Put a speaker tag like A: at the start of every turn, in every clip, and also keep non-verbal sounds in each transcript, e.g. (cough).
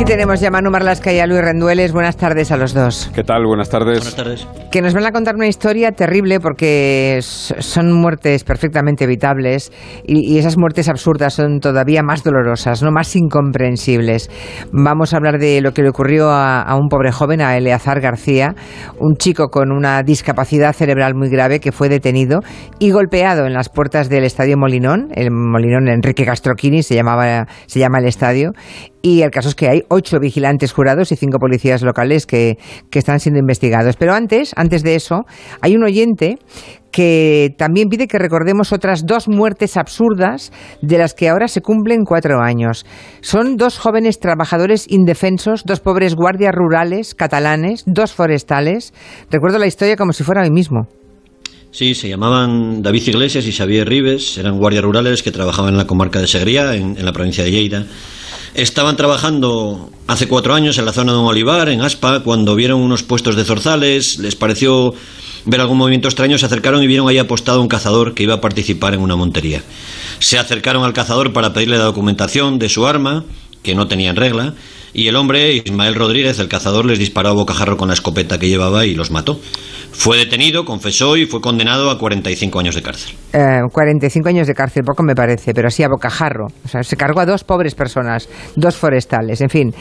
A: Aquí tenemos ya a Manu Marlasca y a Luis Rendueles. Buenas tardes a los dos.
B: ¿Qué tal? Buenas tardes.
C: Buenas tardes.
A: Que nos van a contar una historia terrible porque son muertes perfectamente evitables y, y, esas muertes absurdas son todavía más dolorosas, no más incomprensibles. Vamos a hablar de lo que le ocurrió a, a un pobre joven, a Eleazar García, un chico con una discapacidad cerebral muy grave que fue detenido y golpeado en las puertas del Estadio Molinón, el Molinón Enrique Castroquini se llamaba se llama el estadio y el caso es que hay ocho vigilantes jurados y cinco policías locales que, que, están siendo investigados. Pero antes, antes de eso, hay un oyente que también pide que recordemos otras dos muertes absurdas de las que ahora se cumplen cuatro años. Son dos jóvenes trabajadores indefensos, dos pobres guardias rurales catalanes, dos forestales. Recuerdo la historia como si fuera hoy mismo.
C: Sí, se llamaban David Iglesias y Xavier Rives, eran guardias rurales que trabajaban en la comarca de Segría, en, en la provincia de Lleida. Estaban trabajando hace cuatro años en la zona de un olivar, en Aspa, cuando vieron unos puestos de zorzales, les pareció ver algún movimiento extraño, se acercaron y vieron ahí apostado un cazador que iba a participar en una montería. Se acercaron al cazador para pedirle la documentación de su arma, que no tenía en regla, y el hombre, Ismael Rodríguez, el cazador, les disparó a bocajarro con la escopeta que llevaba y los mató. Fue detenido, confesó y fue condenado a 45 años de cárcel.
A: Eh, 45 años de cárcel, poco me parece, pero así a bocajarro. O sea, se cargó a dos pobres personas, dos forestales, en fin.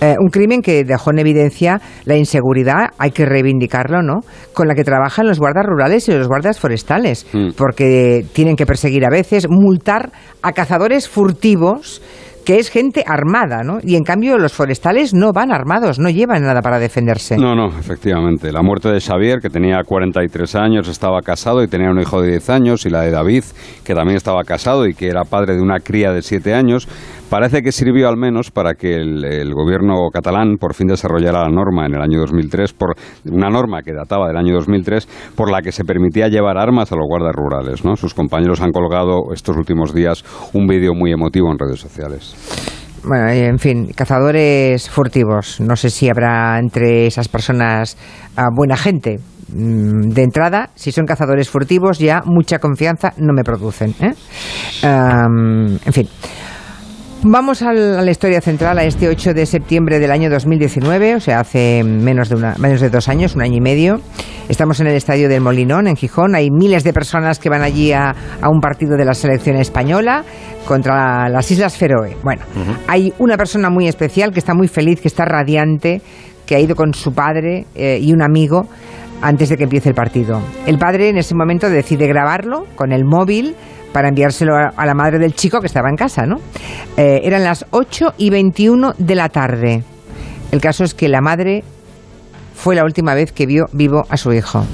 A: Eh, un crimen que dejó en evidencia la inseguridad, hay que reivindicarlo, ¿no? Con la que trabajan los guardas rurales y los guardas forestales, mm. porque tienen que perseguir a veces, multar a cazadores furtivos que es gente armada, ¿no? Y en cambio los forestales no van armados, no llevan nada para defenderse.
B: No, no, efectivamente. La muerte de Xavier, que tenía 43 años, estaba casado y tenía un hijo de 10 años, y la de David, que también estaba casado y que era padre de una cría de 7 años, parece que sirvió al menos para que el, gobierno catalán por fin desarrollara la norma en el año 2003, por una norma que databa del año 2003, por la que se permitía llevar armas a los guardas rurales. ¿no? Sus compañeros han colgado estos últimos días un vídeo muy emotivo en redes sociales.
A: Bueno, en fin, cazadores furtivos. No sé si habrá entre esas personas uh, buena gente. De entrada, si son cazadores furtivos, ya mucha confianza no me producen. ¿eh? En fin. Vamos a la historia central, a este 8 de septiembre del año 2019, o sea, hace menos de, una, menos de dos años, un año y medio. Estamos en el estadio del Molinón, en Gijón. Hay miles de personas que van allí a, a un partido de la selección española contra las Islas Feroe. Bueno, uh -huh. hay una persona muy especial que está muy feliz, que está radiante, que ha ido con su padre eh, y un amigo antes de que empiece el partido. El padre en ese momento decide grabarlo con el móvil para enviárselo a, la madre del chico que estaba en casa, ¿no? Eh, eran las 8 y 21 de la tarde. El caso es que la madre fue la última vez que vio vivo a su hijo.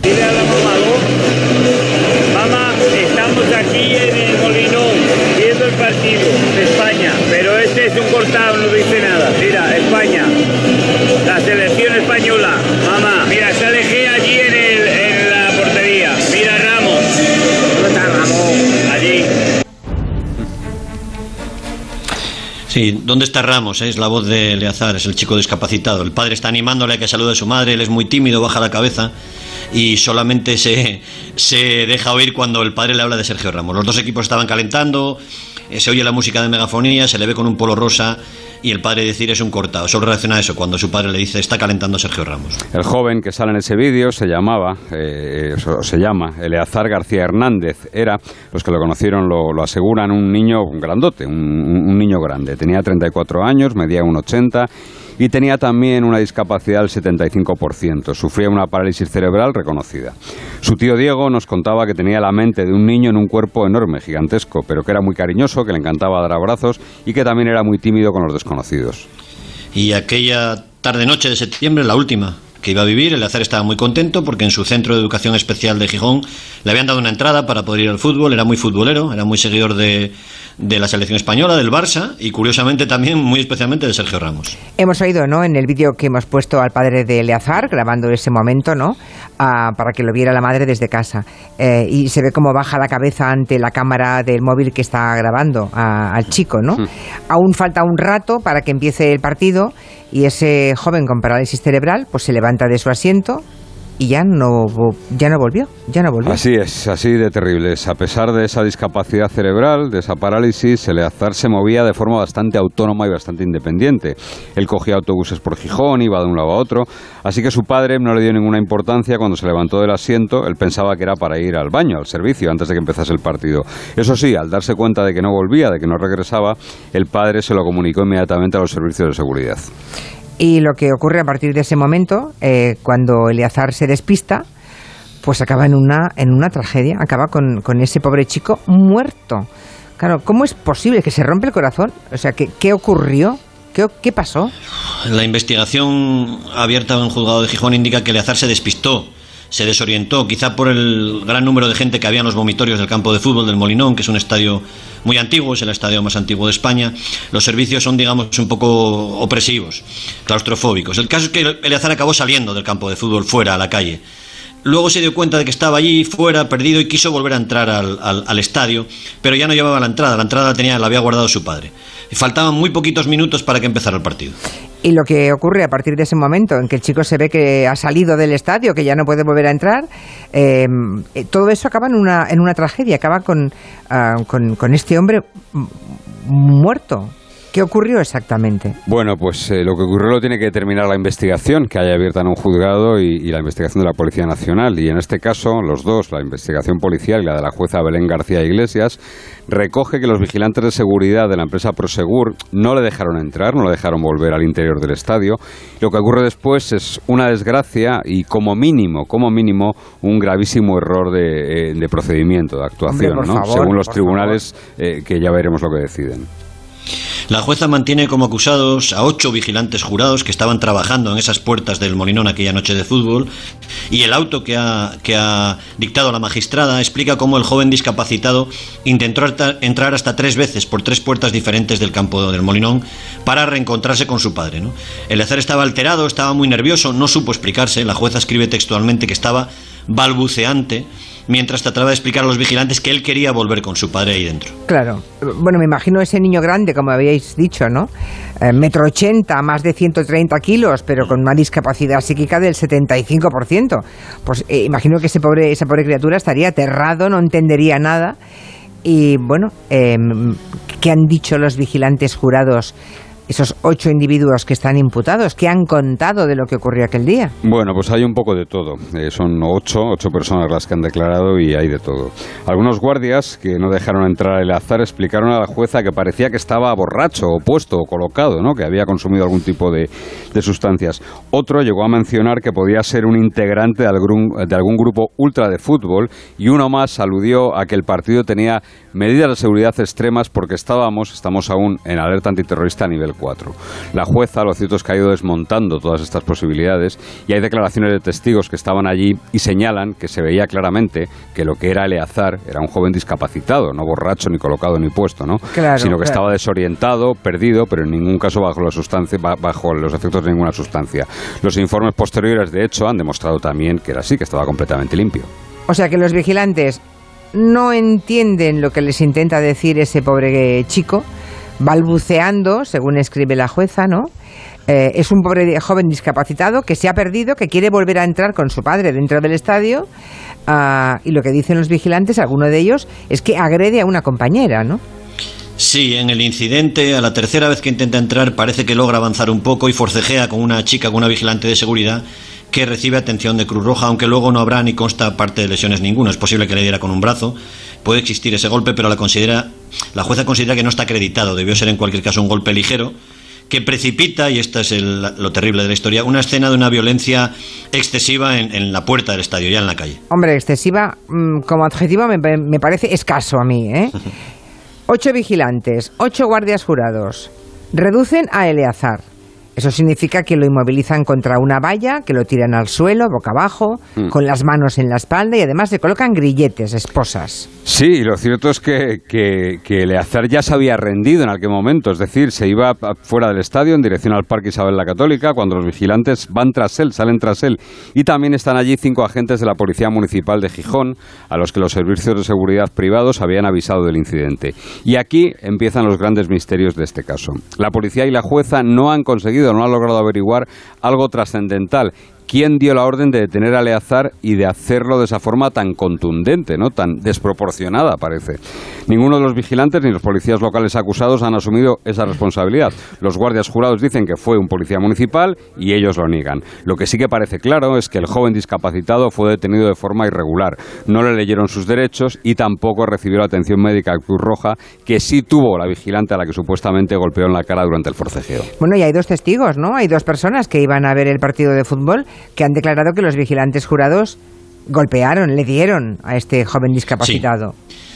C: Sí, ¿dónde está Ramos? Es la voz de Eleazar, es el chico discapacitado. El padre está animándole a que salude a su madre, él es muy tímido, baja la cabeza y solamente se, se deja oír cuando el padre le habla de Sergio Ramos. Los dos equipos estaban calentando, eh, se oye la música de megafonía, se le ve con un polo rosa y el padre decir es un cortado. Solo reacciona a eso cuando su padre le dice está calentando Sergio Ramos.
B: El joven que sale en ese vídeo se llamaba, eh, se llama Eleazar García Hernández. Era, los que lo conocieron lo, aseguran, un niño grandote, un, un, niño grande. Tenía 34 años, medía 1,80 y tenía también una discapacidad del 75%. Sufría una parálisis cerebral reconocida. Su tío Diego nos contaba que tenía la mente de un niño en un cuerpo enorme, gigantesco, pero que era muy cariñoso, que le encantaba dar abrazos y que también era muy tímido con los desconocidos.
C: Y aquella tarde-noche de septiembre, la última que iba a vivir, el Azar estaba muy contento porque en su centro de educación especial de Gijón le habían dado una entrada para poder ir al fútbol, era muy futbolero, era muy seguidor de, de la selección española, del Barça y curiosamente también muy especialmente de Sergio Ramos.
A: Hemos oído, ¿no? En el vídeo que hemos puesto al padre de Eleazar grabando ese momento, ¿no? Ah, para que lo viera la madre desde casa. Eh, y se ve cómo baja la cabeza ante la cámara del móvil que está grabando a, al chico, ¿no? Aún falta un rato para que empiece el partido y ese joven con parálisis cerebral pues se levanta de su asiento, y ya no, ya no volvió, ya no volvió.
B: Así es, así de terrible. A pesar de esa discapacidad cerebral, de esa parálisis, Eleazar se movía de forma bastante autónoma y bastante independiente. Él cogía autobuses por Gijón, iba de un lado a otro, así que su padre no le dio ninguna importancia cuando se levantó del asiento, él pensaba que era para ir al baño, al servicio, antes de que empezase el partido. Eso sí, al darse cuenta de que no volvía, de que no regresaba, el padre se lo comunicó inmediatamente a los servicios de seguridad.
A: Y lo que ocurre a partir de ese momento, eh, cuando Eleazar se despista, pues acaba en una, en una tragedia, acaba con, con, ese pobre chico muerto. Claro, ¿cómo es posible que se rompe el corazón? O sea, ¿qué, qué ocurrió? ¿Qué, ¿Qué, pasó?
C: La investigación abierta en un juzgado de Gijón indica que Eleazar se despistó se desorientó, quizá por el gran número de gente que había en los vomitorios del campo de fútbol del Molinón, que es un estadio muy antiguo, es el estadio más antiguo de España. Los servicios son, digamos, un poco opresivos, claustrofóbicos. El caso es que Eleazar acabó saliendo del campo de fútbol fuera, a la calle. Luego se dio cuenta de que estaba allí, fuera, perdido, y quiso volver a entrar al, al, estadio, pero ya no llevaba la entrada, la entrada la, tenía, la había guardado su padre. Faltaban muy poquitos minutos para que empezara el partido.
A: Y lo que ocurre a partir de ese momento en que el chico se ve que ha salido del estadio, que ya no puede volver a entrar, eh, todo eso acaba en una, en una tragedia, acaba con, uh, con, con este hombre muerto. ¿Qué ocurrió exactamente?
B: Bueno, pues eh, lo que ocurrió lo tiene que determinar la investigación que haya abierta en un juzgado y, y, la investigación de la Policía Nacional. Y en este caso, los dos, la investigación policial y la de la jueza Belén García Iglesias, recoge que los vigilantes de seguridad de la empresa Prosegur no le dejaron entrar, no le dejaron volver al interior del estadio. Lo que ocurre después es una desgracia y como mínimo, como mínimo, un gravísimo error de, eh, de procedimiento, de actuación,
A: Hombre,
B: ¿no?
A: favor,
B: según los tribunales eh, que ya veremos lo que deciden.
C: La jueza mantiene como acusados a ocho vigilantes jurados que estaban trabajando en esas puertas del Molinón aquella noche de fútbol y el auto que ha, que ha dictado la magistrada explica cómo el joven discapacitado intentó entrar hasta tres veces por tres puertas diferentes del campo del Molinón para reencontrarse con su padre. ¿no? El hacer estaba alterado, estaba muy nervioso, no supo explicarse. La jueza escribe textualmente que estaba balbuceante mientras trataba de explicar a los vigilantes que él quería volver con su padre ahí dentro.
A: Claro. Bueno, me imagino ese niño grande, como habíais dicho, ¿no? Eh, metro ochenta, más de 130 kilos, pero con una discapacidad psíquica del 75%. Pues eh, imagino que ese pobre, esa pobre criatura estaría aterrado, no entendería nada. Y bueno, eh, ¿qué han dicho los vigilantes jurados? Esos ocho individuos que están imputados, ¿qué han contado de lo que ocurrió aquel día?
B: Bueno, pues hay un poco de todo. Eh, son ocho, ocho personas las que han declarado y hay de todo. Algunos guardias que no dejaron entrar el azar explicaron a la jueza que parecía que estaba borracho o puesto o colocado, ¿no? que había consumido algún tipo de, de sustancias. Otro llegó a mencionar que podía ser un integrante de algún, de algún grupo ultra de fútbol y uno más aludió a que el partido tenía medidas de seguridad extremas porque estábamos, estamos aún en alerta antiterrorista a nivel 4. La jueza, lo cierto es que ha ido desmontando todas estas posibilidades y hay declaraciones de testigos que estaban allí y señalan que se veía claramente que lo que era Eleazar era un joven discapacitado, no borracho, ni colocado, ni puesto, ¿no?
A: Claro,
B: sino que
A: claro.
B: estaba desorientado, perdido, pero en ningún caso bajo, la sustancia, bajo los efectos de ninguna sustancia. Los informes posteriores, de hecho, han demostrado también que era así, que estaba completamente limpio.
A: O sea que los vigilantes no entienden lo que les intenta decir ese pobre chico, balbuceando, según escribe la jueza, ¿no? Eh, es un pobre joven discapacitado que se ha perdido, que quiere volver a entrar con su padre dentro del estadio uh, y lo que dicen los vigilantes, alguno de ellos, es que agrede a una compañera, ¿no?
C: Sí, en el incidente, a la tercera vez que intenta entrar, parece que logra avanzar un poco y forcejea con una chica, con una vigilante de seguridad, que recibe atención de Cruz Roja, aunque luego no habrá ni consta parte de lesiones ninguna. Es posible que le diera con un brazo, puede existir ese golpe, pero la, considera, la jueza considera que no está acreditado. Debió ser en cualquier caso un golpe ligero que precipita, y esto es el, lo terrible de la historia, una escena de una violencia excesiva en, en, la puerta del estadio, ya en la calle.
A: Hombre, excesiva mmm, como adjetivo me, me, parece escaso a mí. ¿eh? (laughs) ocho vigilantes, ocho guardias jurados. Reducen a Eleazar. Eso significa que lo inmovilizan contra una valla, que lo tiran al suelo, boca abajo, mm. con las manos en la espalda y además le colocan grilletes, esposas.
B: Sí, lo cierto es que, que, que Eleazar ya se había rendido en aquel momento, es decir, se iba fuera del estadio en dirección al Parque Isabel la Católica cuando los vigilantes van tras él, salen tras él. Y también están allí cinco agentes de la Policía Municipal de Gijón, a los que los servicios de seguridad privados habían avisado del incidente. Y aquí empiezan los grandes misterios de este caso. La policía y la jueza no han conseguido no ha logrado averiguar algo trascendental. Quién dio la orden de detener a Eleazar y de hacerlo de esa forma tan contundente, ¿no? tan desproporcionada, parece. Ninguno de los vigilantes ni los policías locales acusados han asumido esa responsabilidad. Los guardias jurados dicen que fue un policía municipal y ellos lo niegan. Lo que sí que parece claro es que el joven discapacitado fue detenido de forma irregular. No le leyeron sus derechos y tampoco recibió la atención médica Cruz Roja, que sí tuvo la vigilante a la que supuestamente golpeó en la cara durante el forcejeo.
A: Bueno, y hay dos testigos, ¿no? Hay dos personas que iban a ver el partido de fútbol que han declarado que los vigilantes jurados golpearon, le dieron a este joven discapacitado.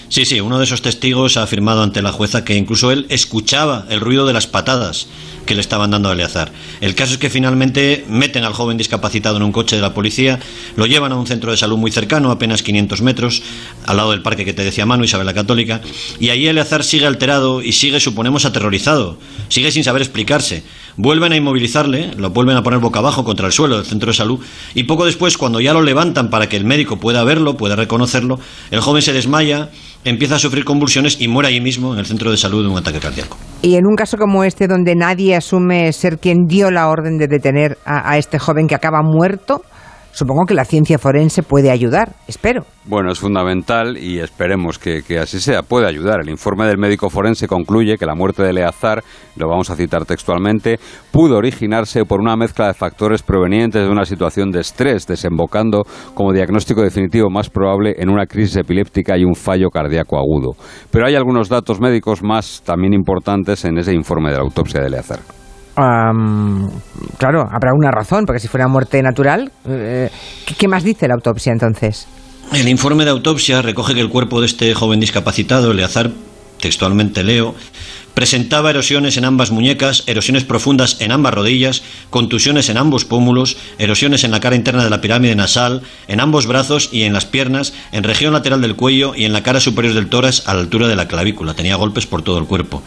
C: Sí, sí, uno de esos testigos ha afirmado ante la jueza que incluso él escuchaba el ruido de las patadas que le estaban dando a Eleazar. El caso es que finalmente meten al joven discapacitado en un coche de la policía, lo llevan a un centro de salud muy cercano, apenas 500 metros, al lado del parque que te decía Manu, Isabel la Católica, y ahí Eleazar sigue alterado y sigue, suponemos, aterrorizado, sigue sin saber explicarse. Vuelven a inmovilizarle, lo vuelven a poner boca abajo contra el suelo del centro de salud y poco después, cuando ya lo levantan para que el médico pueda verlo, pueda reconocerlo, el joven se desmaya, empieza a sufrir convulsiones y muere ahí mismo en el centro de salud de un ataque cardíaco.
A: Y en un caso como este, donde nadie asume ser quien dio la orden de detener a, a este joven que acaba muerto, supongo que la ciencia forense puede ayudar, espero.
B: Bueno, es fundamental y esperemos que, así sea, puede ayudar. El informe del médico forense concluye que la muerte de Eleazar, lo vamos a citar textualmente, pudo originarse por una mezcla de factores provenientes de una situación de estrés, desembocando como diagnóstico definitivo más probable en una crisis epiléptica y un fallo cardíaco agudo. Pero hay algunos datos médicos más también importantes en ese informe de la autopsia de Eleazar
A: claro, habrá una razón, porque si fuera muerte natural, eh, ¿qué más dice la autopsia entonces?
C: El informe de autopsia recoge que el cuerpo de este joven discapacitado, Eleazar, textualmente leo, Presentaba erosiones en ambas muñecas, erosiones profundas en ambas rodillas, contusiones en ambos pómulos, erosiones en la cara interna de la pirámide nasal, en ambos brazos y en las piernas, en región lateral del cuello y en la cara superior del tórax a la altura de la clavícula. Tenía golpes por todo el cuerpo.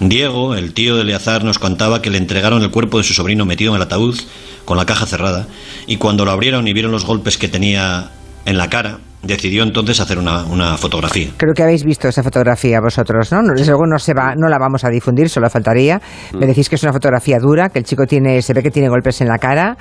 C: Diego, el tío de Eleazar, nos contaba que le entregaron el cuerpo de su sobrino metido en el ataúd, con la caja cerrada, y cuando lo abrieron y vieron los golpes que tenía en la cara, decidió entonces hacer una, una, fotografía.
A: Creo que habéis visto esa fotografía vosotros, ¿no? Desde luego no, se va, no la vamos a difundir, solo faltaría. Mm. Me decís que es una fotografía dura, que el chico tiene, se ve que tiene golpes en la cara,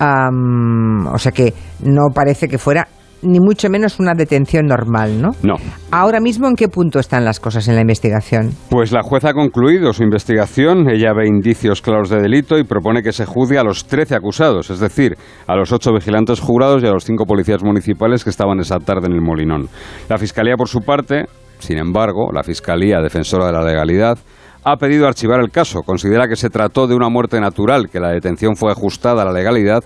A: o sea que no parece que fuera ni mucho menos una detención normal, ¿no?
B: No.
A: Ahora mismo, ¿en qué punto están las cosas en la investigación?
B: Pues la jueza ha concluido su investigación, ella ve indicios claros de delito y propone que se juzgue a los 13 acusados, es decir, a los 8 vigilantes jurados y a los 5 policías municipales que estaban esa tarde en el Molinón. La Fiscalía, por su parte, sin embargo, la Fiscalía Defensora de la Legalidad, ha pedido archivar el caso. Considera que se trató de una muerte natural, que la detención fue ajustada a la legalidad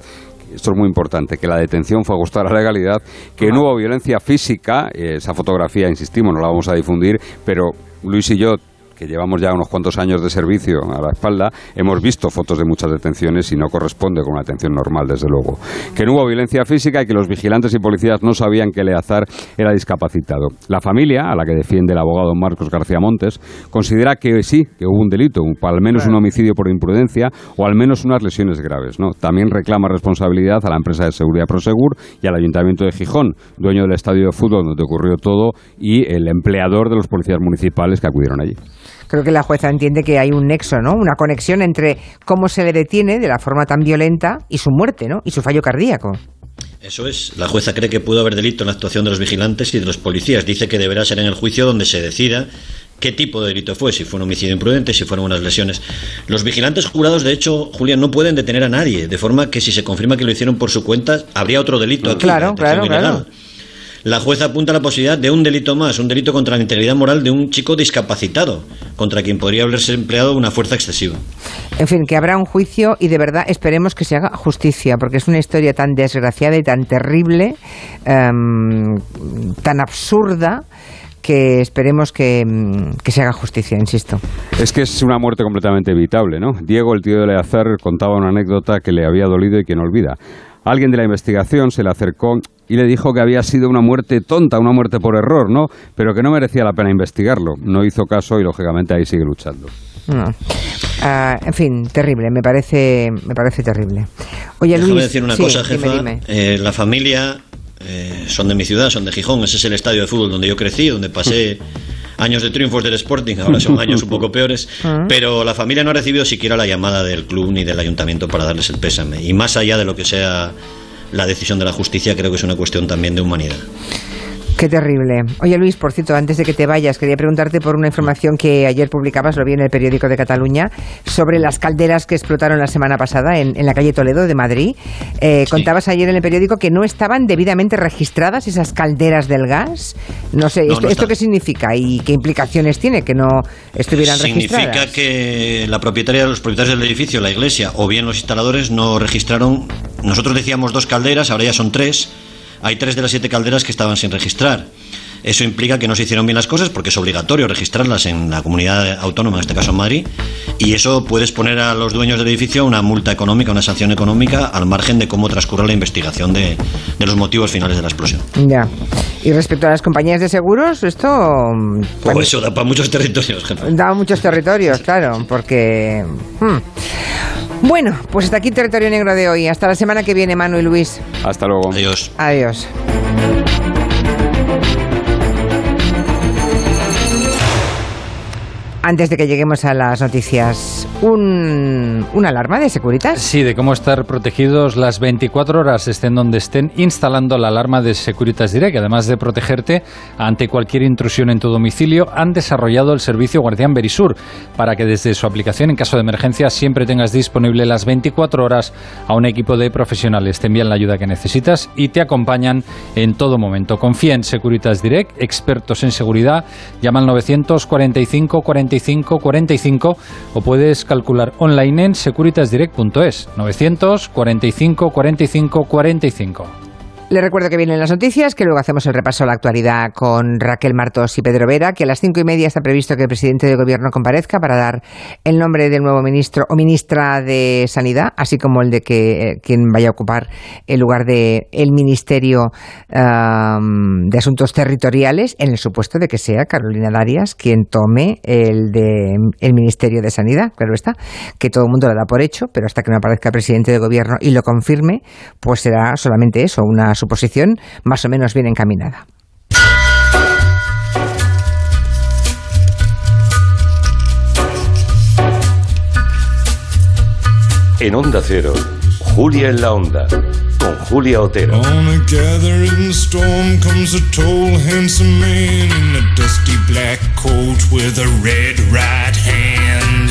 B: esto es muy importante, que la detención fue ajustada a la legalidad, que no hubo violencia física, esa fotografía, insistimos, no la vamos a difundir, pero Luis y yo que llevamos ya unos cuantos años de servicio a la espalda, hemos visto fotos de muchas detenciones y no corresponde con una detención normal, desde luego. Que no hubo violencia física y que los vigilantes y policías no sabían que Eleazar era discapacitado. La familia, a la que defiende el abogado Marcos García Montes, considera que sí, que hubo un delito, al menos un homicidio por imprudencia o al menos unas lesiones graves. ¿no? También reclama responsabilidad a la empresa de seguridad Prosegur y al Ayuntamiento de Gijón, dueño del estadio de fútbol donde ocurrió todo, y el empleador de los policías municipales que acudieron allí
A: creo que la jueza entiende que hay un nexo, ¿no? Una conexión entre cómo se le detiene de la forma tan violenta y su muerte, ¿no? Y su fallo cardíaco.
C: Eso es. La jueza cree que pudo haber delito en la actuación de los vigilantes y de los policías. Dice que deberá ser en el juicio donde se decida qué tipo de delito fue, si fue un homicidio imprudente, si fueron unas lesiones. Los vigilantes jurados, de hecho, Julián, no pueden detener a nadie, de forma que si se confirma que lo hicieron por su cuenta, habría otro delito aquí.
A: Claro, claro, claro
C: la jueza apunta a la posibilidad de un delito más, un delito contra la integridad moral de un chico discapacitado, contra quien podría haberse empleado una fuerza excesiva.
A: En fin, que habrá un juicio y de verdad esperemos que se haga justicia, porque es una historia tan desgraciada y tan terrible, em, tan absurda que esperemos que, que, se haga justicia, insisto.
B: Es que es una muerte completamente evitable, ¿no? Diego, el tío de Leazar, contaba una anécdota que le había dolido y que no olvida. Alguien de la investigación se le acercó y le dijo que había sido una muerte tonta, una muerte por error, ¿no? Pero que no merecía la pena investigarlo. No hizo caso y lógicamente ahí sigue luchando.
A: Ah, en fin, terrible, me parece, me parece terrible.
C: Oye, Déjame decir una cosa, jefa. Eh, la familia eh, son de mi ciudad, son de Gijón. Ese es el estadio de fútbol donde yo crecí, donde pasé (laughs) años de triunfos del Sporting, ahora son años un poco peores, (laughs) ah. pero la familia no ha recibido siquiera la llamada del club ni del ayuntamiento para darles el pésame. Y más allá de lo que sea la decisión de la justicia, creo que es una cuestión también de humanidad.
A: Qué terrible. Oye Luis, por cierto, antes de que te vayas, quería preguntarte por una información que ayer publicabas, lo vi en el periódico de Cataluña, sobre las calderas que explotaron la semana pasada en, la calle Toledo de Madrid. Eh, contabas ayer en el periódico que no estaban debidamente registradas esas calderas del gas. No sé, esto, qué significa y qué implicaciones tiene que no estuvieran registradas?
C: Significa que la propietaria, los propietarios del edificio, la iglesia o bien los instaladores no registraron. Nosotros decíamos dos calderas, ahora ya son tres hay tres de las siete calderas que estaban sin registrar. Eso implica que no se hicieron bien las cosas porque es obligatorio registrarlas en la comunidad autónoma, en este caso en Madrid, y eso puede exponer a los dueños del edificio una multa económica, una sanción económica, al margen de cómo transcurre la investigación de, los motivos finales de la explosión.
A: Ya. Y respecto a las compañías de seguros, esto...
C: Pues eso da para muchos (laughs) territorios, jefe.
A: Da muchos territorios, claro, porque... Hmm. Bueno, pues hasta aquí Territorio Negro de hoy. Hasta la semana que viene, Manu y Luis.
B: Hasta luego.
C: Adiós.
A: Adiós. Antes de que lleguemos a las noticias, un, ¿una alarma de Securitas?
D: Sí, de cómo estar protegidos las 24 horas, estén donde estén, instalando la alarma de Securitas Direct. Además de protegerte ante cualquier intrusión en tu domicilio, han desarrollado el servicio Guardián Verisur para que desde su aplicación, en caso de emergencia, siempre tengas disponible las 24 horas a un equipo de profesionales. Te envían la ayuda que necesitas y te acompañan en todo momento. Confía en Securitas Direct, expertos en seguridad. Llama al 945 40 45 45 o puedes calcular online en securitasdirect.es 945 45 45.
A: Le recuerdo que vienen las noticias, que luego hacemos el repaso a la actualidad con Raquel Martos y Pedro Vera, que a las cinco y media está previsto que el presidente de gobierno comparezca para dar el nombre del nuevo ministro o ministra de Sanidad, así como el de que eh, quien vaya a ocupar el lugar de el Ministerio de Asuntos Territoriales, en el supuesto de que sea Carolina Darias quien tome el de el Ministerio de Sanidad, claro está, que todo el mundo lo da por hecho, pero hasta que no aparezca el presidente de gobierno y lo confirme, pues será solamente eso, una su posición más o menos bien encaminada.
E: En Onda Cero, Julia en la Onda, con Julia Otero. On a gathering storm comes a tall, handsome man in a dusty black coat with a red right hand.